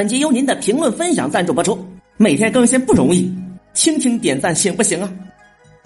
本集由您的评论分享赞助播出。每天更新不容易，轻轻点赞行不行啊？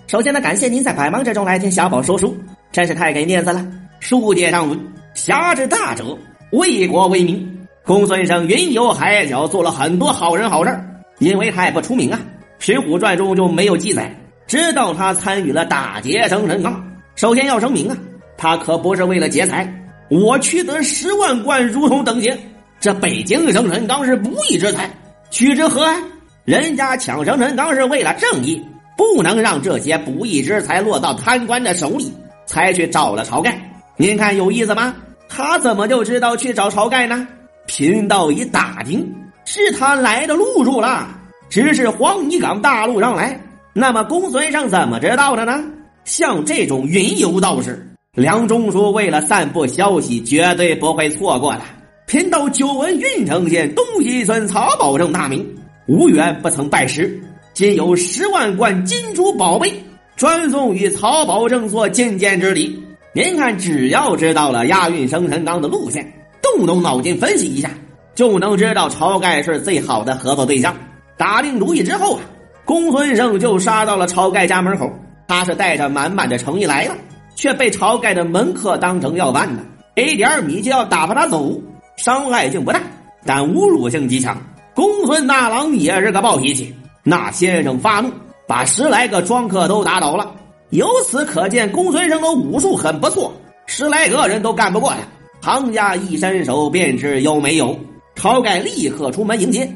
首先呢，感谢您在百忙之中来听小宝说书，真是太给面子了。书接上文，侠之大者，为国为民。公孙胜云游海角，做了很多好人好事因为他也不出名啊，《水浒传》中就没有记载。直到他参与了打劫生辰纲，首先要声明啊，他可不是为了劫财。我取得十万贯如同等闲。这北京生辰纲是不义之财，取之何安？人家抢生辰纲是为了正义，不能让这些不义之财落到贪官的手里，才去找了晁盖。您看有意思吗？他怎么就知道去找晁盖呢？贫道一打听，是他来的路数了，只是黄泥岗大路上来。那么公孙胜怎么知道的呢？像这种云游道士，梁中书为了散布消息，绝对不会错过的。贫道久闻郓城县东西村曹保正大名，无缘不曾拜师。今有十万贯金珠宝贝，专送与曹保正做觐见之礼。您看，只要知道了押运生辰纲的路线，动动脑筋分析一下，就能知道晁盖是最好的合作对象。打定主意之后啊，公孙胜就杀到了晁盖家门口。他是带着满满的诚意来的，却被晁盖的门客当成要饭的，给点米就要打发他走。伤害性不大，但侮辱性极强。公孙大郎也是个暴脾气，那先生发怒，把十来个庄客都打倒了。由此可见，公孙胜的武术很不错，十来个人都干不过他。行家一伸手便知有没有。晁盖立刻出门迎接。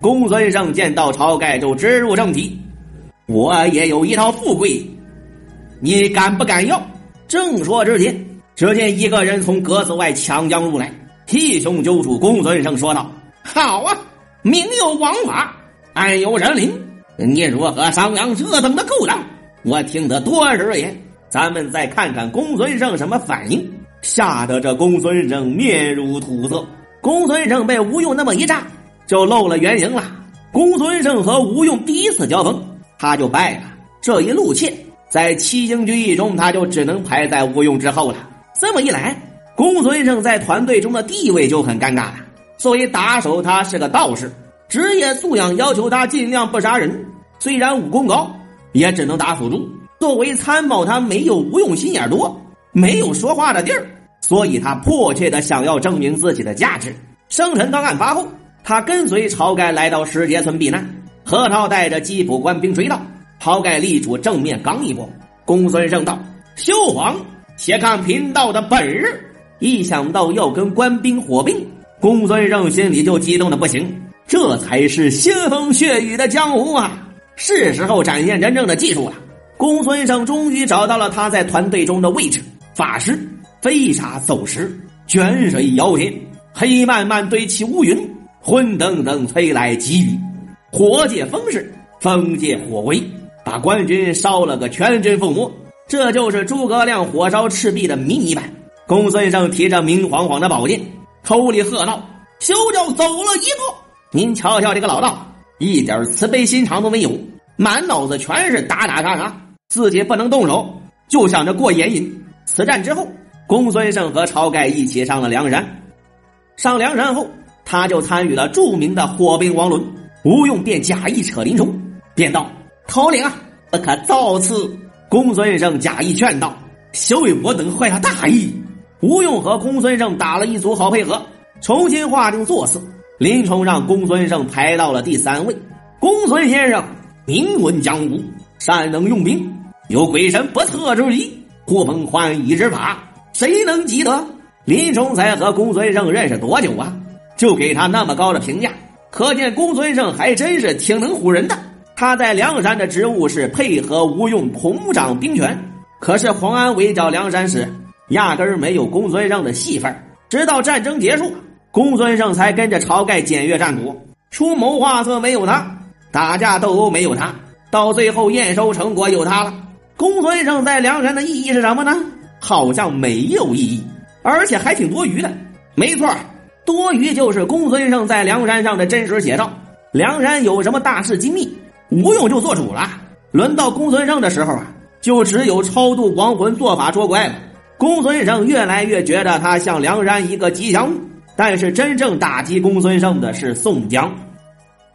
公孙胜见到晁盖，就直入正题：“我也有一套富贵，你敢不敢要？”正说之间，只见一个人从格子外抢将入来。替兄揪住公孙胜说道：“好啊，明有王法，暗有人灵。你如何商量这等的勾当？我听得多时也。咱们再看看公孙胜什么反应。”吓得这公孙胜面如土色。公孙胜被吴用那么一炸，就露了原形了。公孙胜和吴用第一次交锋，他就败了。这一路怯，在七星聚义中，他就只能排在吴用之后了。这么一来。公孙胜在团队中的地位就很尴尬了。作为打手，他是个道士，职业素养要求他尽量不杀人。虽然武功高，也只能打辅助。作为参谋，他没有吴用心眼多，没有说话的地儿，所以他迫切的想要证明自己的价值。生辰纲案发后，他跟随晁盖来到石碣村避难。何超带着缉捕官兵追到，晁盖力主正面刚一波。公孙胜道：“休慌，且看贫道的本事。”一想到要跟官兵火并，公孙胜心里就激动的不行。这才是腥风血雨的江湖啊！是时候展现真正的技术了。公孙胜终于找到了他在团队中的位置：法师飞沙走石，卷水摇天，黑漫漫堆起乌云，昏登登吹来急雨，火借风势，风借火威，把官军烧了个全军覆没。这就是诸葛亮火烧赤壁的迷你版。公孙胜提着明晃晃的宝剑，口里喝道：“休要走了一步！您瞧瞧这个老道，一点慈悲心肠都没有，满脑子全是打打杀杀，自己不能动手，就想着过眼瘾。”此战之后，公孙胜和晁盖一起上了梁山。上梁山后，他就参与了著名的火并王伦。吴用便假意扯林冲，便道：“头领啊，不可造次。”公孙胜假意劝道：“小为我等坏了大意。”吴用和公孙胜打了一组好配合，重新划定座次。林冲让公孙胜排到了第三位。公孙先生名闻江湖，善能用兵，有鬼神不测之力，呼风唤雨之法，谁能及得？林冲才和公孙胜认识多久啊？就给他那么高的评价，可见公孙胜还真是挺能唬人的。他在梁山的职务是配合吴用统掌兵权，可是黄安围剿梁山时。压根儿没有公孙胜的戏份直到战争结束，公孙胜才跟着晁盖检阅战果，出谋划策没有他，打架斗殴没有他，到最后验收成果有他了。公孙胜在梁山的意义是什么呢？好像没有意义，而且还挺多余的。没错，多余就是公孙胜在梁山上的真实写照。梁山有什么大事机密，吴用就做主了。轮到公孙胜的时候啊，就只有超度亡魂做法捉怪了。公孙胜越来越觉得他像梁山一个吉祥物，但是真正打击公孙胜的是宋江。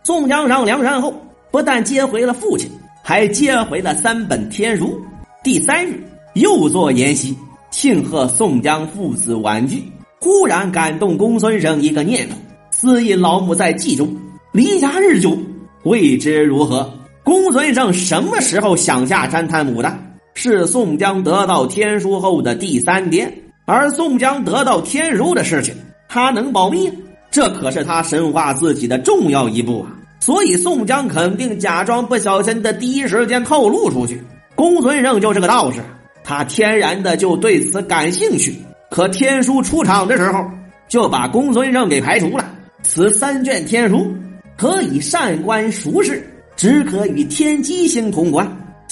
宋江上梁山后，不但接回了父亲，还接回了三本天书。第三日，又做筵席，庆贺宋江父子完聚。忽然感动公孙胜一个念头：思忆老母在冀中，离家日久，未知如何。公孙胜什么时候想下山探母的？是宋江得到天书后的第三天。而宋江得到天书的事情，他能保密？这可是他神化自己的重要一步啊！所以宋江肯定假装不小心的第一时间透露出去。公孙胜就是个道士，他天然的就对此感兴趣。可天书出场的时候，就把公孙胜给排除了。此三卷天书可以善观俗世，只可与天机星通关，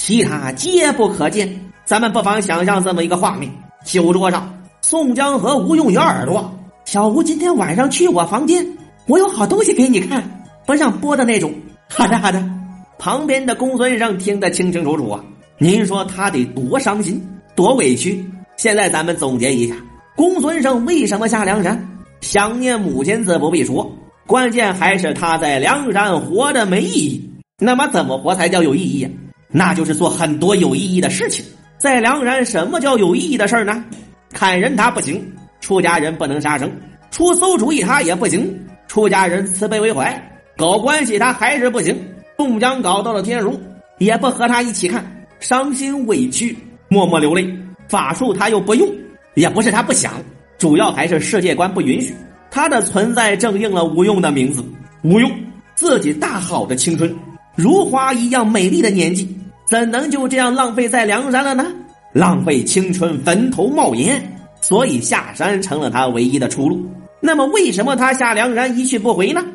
其他皆不可见。咱们不妨想象这么一个画面：酒桌上。宋江和吴用咬耳朵，小吴今天晚上去我房间，我有好东西给你看，不让播的那种。好的好的。旁边的公孙胜听得清清楚楚啊，您说他得多伤心，多委屈。现在咱们总结一下，公孙胜为什么下梁山？想念母亲自不必说，关键还是他在梁山活着没意义。那么怎么活才叫有意义？那就是做很多有意义的事情。在梁山，什么叫有意义的事儿呢？砍人他不行，出家人不能杀生；出馊主意他也不行，出家人慈悲为怀；搞关系他还是不行。宋江搞到了天书，也不和他一起看，伤心委屈，默默流泪。法术他又不用，也不是他不想，主要还是世界观不允许。他的存在正应了吴用的名字。吴用自己大好的青春，如花一样美丽的年纪，怎能就这样浪费在梁山了呢？浪费青春，坟头冒烟，所以下山成了他唯一的出路。那么，为什么他下梁山一去不回呢？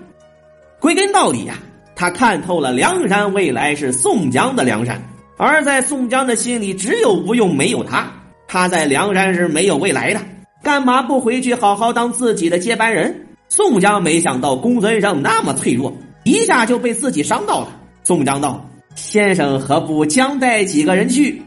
归根到底呀，他看透了梁山未来是宋江的梁山，而在宋江的心里只有吴用，没有他。他在梁山是没有未来的，干嘛不回去好好当自己的接班人？宋江没想到公孙胜那么脆弱，一下就被自己伤到了。宋江道：“先生何不将带几个人去？”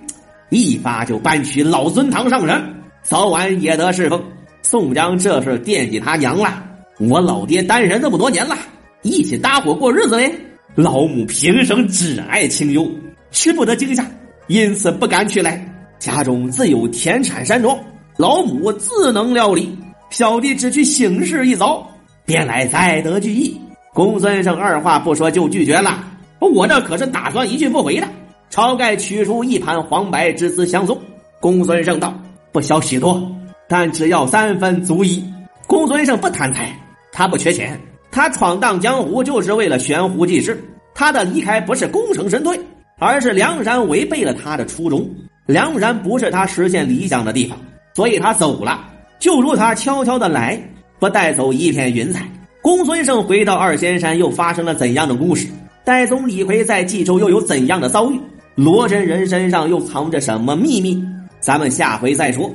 一发就搬去老尊堂上山，早晚也得侍奉。宋江这是惦记他娘了。我老爹单身这么多年了，一起搭伙过日子嘞。老母平生只爱清幽，吃不得惊吓，因此不敢娶来。家中自有田产山庄，老母自能料理。小弟只去行事一遭，便来再得聚义。公孙胜二话不说就拒绝了。我这可是打算一去不回的。晁盖取出一盘黄白之资相送，公孙胜道：“不消许多，但只要三分足矣。”公孙胜不贪财，他不缺钱，他闯荡江湖就是为了悬壶济世。他的离开不是功成身退，而是梁山违背了他的初衷。梁山不是他实现理想的地方，所以他走了。就如他悄悄的来，不带走一片云彩。公孙胜回到二仙山，又发生了怎样的故事？戴宗李逵在冀州又有怎样的遭遇？罗真人身上又藏着什么秘密？咱们下回再说。